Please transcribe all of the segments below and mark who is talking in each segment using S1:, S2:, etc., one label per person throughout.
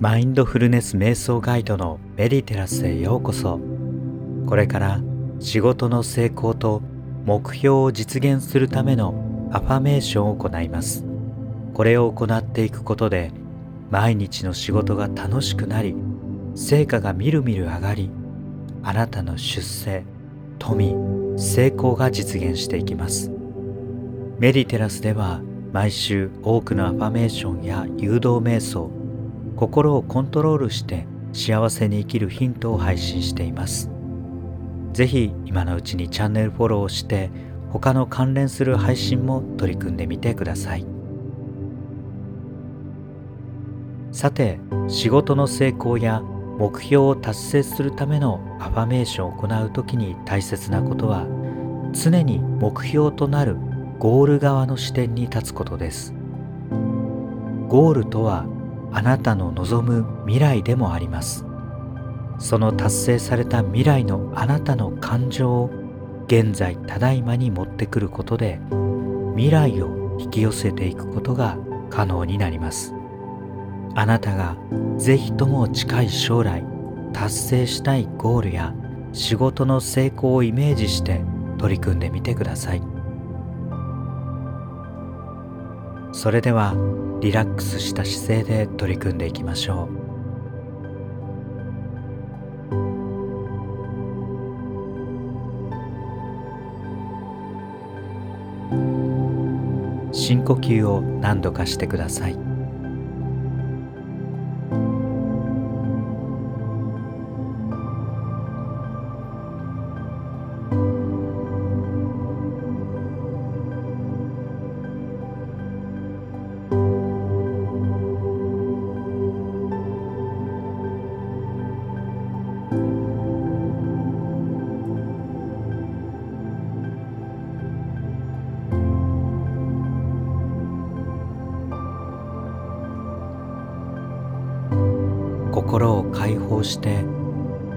S1: マインドフルネス瞑想ガイドのメディテラスへようこそ。これから仕事の成功と目標を実現するためのアファメーションを行います。これを行っていくことで毎日の仕事が楽しくなり成果がみるみる上がりあなたの出世富成功が実現していきます。メディテラスでは毎週多くのアファメーションや誘導瞑想心をコントロールして幸せに生きるヒントを配信しています。ぜひ今のうちにチャンネルフォローして他の関連する配信も取り組んでみてください。さて仕事の成功や目標を達成するためのアファメーションを行う時に大切なことは常に目標となるゴール側の視点に立つことです。ゴールとはあなたの望む未来でもあります。その達成された未来のあなたの感情を現在ただいまに持ってくることで未来を引き寄せていくことが可能になります。あなたがぜひとも近い将来達成したいゴールや仕事の成功をイメージして取り組んでみてください。それではリラックスした姿勢で取り組んでいきましょう。深呼吸を何度かしてください。解放して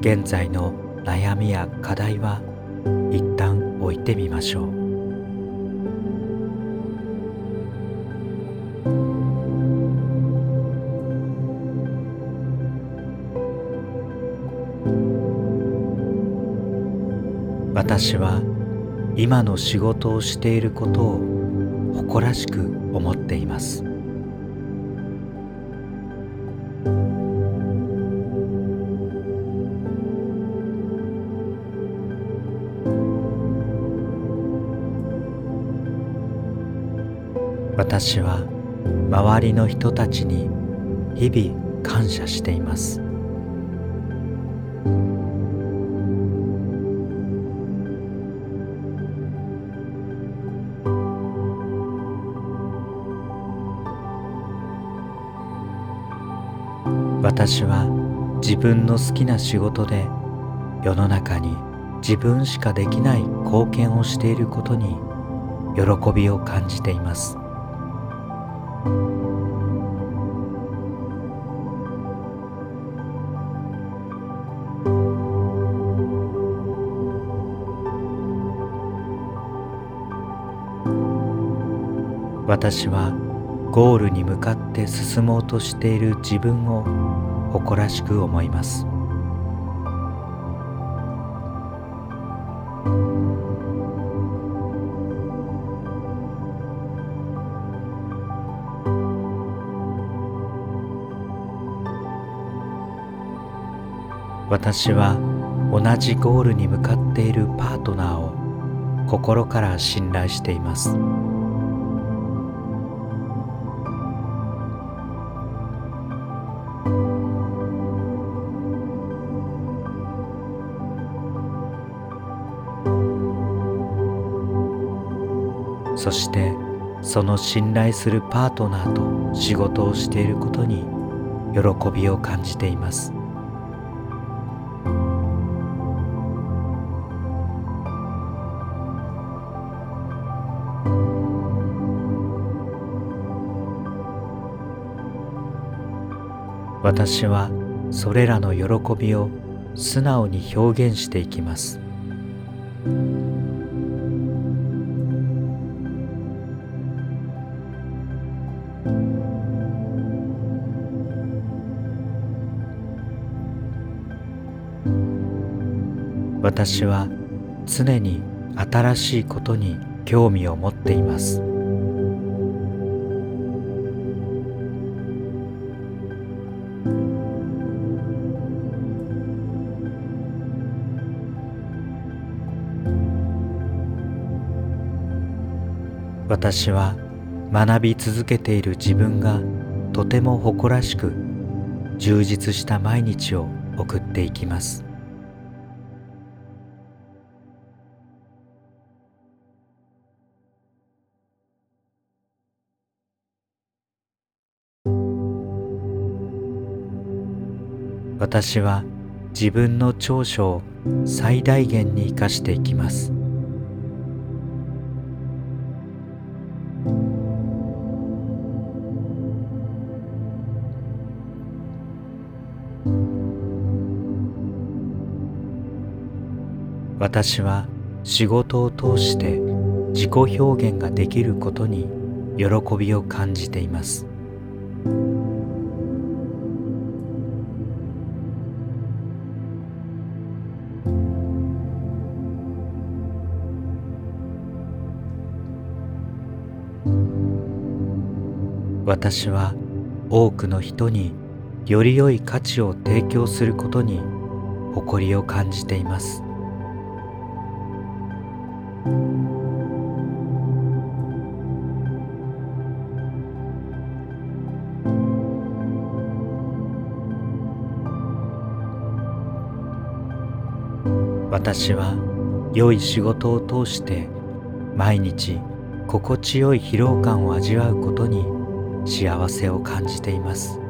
S1: 現在の悩みや課題は一旦置いてみましょう。私は今の仕事をしていることを誇らしく思っています。私は周りの人たちに日々感謝しています。私は自分の好きな仕事で世の中に自分しかできない貢献をしていることに喜びを感じています。私はゴールに向かって進もうとしている自分を誇らしく思います私は同じゴールに向かっているパートナーを心から信頼しています。してその信頼するパートナーと仕事をしていることに喜びを感じています。私はそれらの喜びを素直に表現していきます。私は常に新しいことに興味を持っています。私は学び続けている自分がとても誇らしく充実した毎日を送っていきます。私は自分の長所を最大限に生かしていきます。私は仕事を通して自己表現ができることに喜びを感じています。私は多くの人により良い価値を提供することに誇りを感じています。私は良い仕事を通して毎日心地よい疲労感を味わうことに幸せを感じています。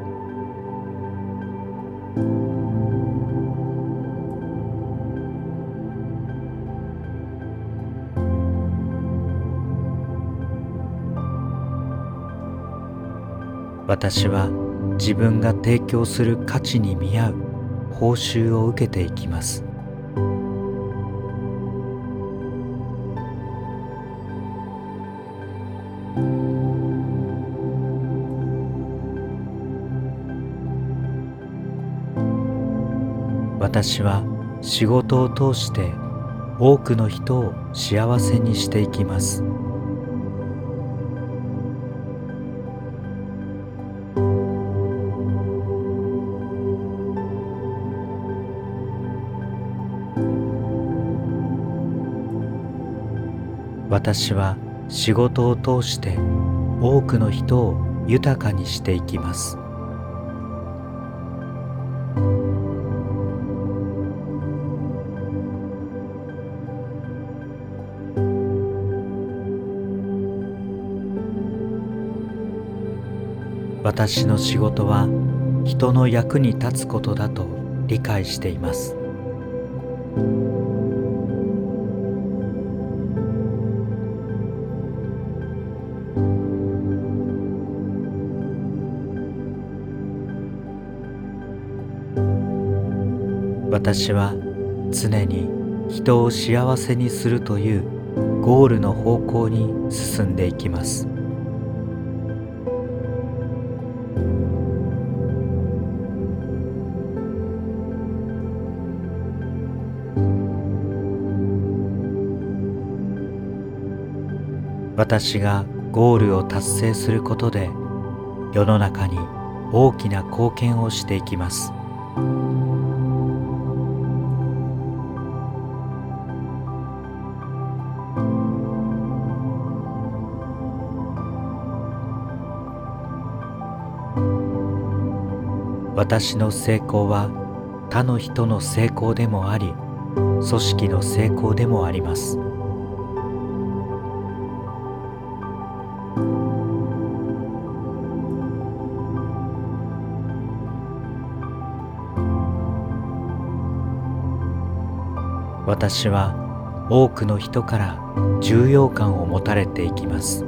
S1: 私は自分が提供する価値に見合う報酬を受けていきます。私は仕事を通して多くの人を幸せにしていきます。私は仕事を通して多くの人を豊かにしていきます。私の仕事は人の役に立つことだと理解しています。私は常に人を幸せにするというゴールの方向に進んでいきます。私がゴールを達成することで世の中に大きな貢献をしていきます。私の成功は他の人の成功でもあり組織の成功でもあります。私は多くの人から重要感を持たれていきます。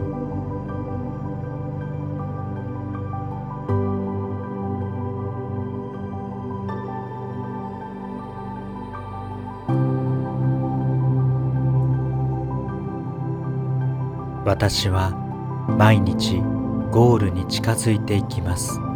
S1: 私は毎日ゴールに近づいていきます。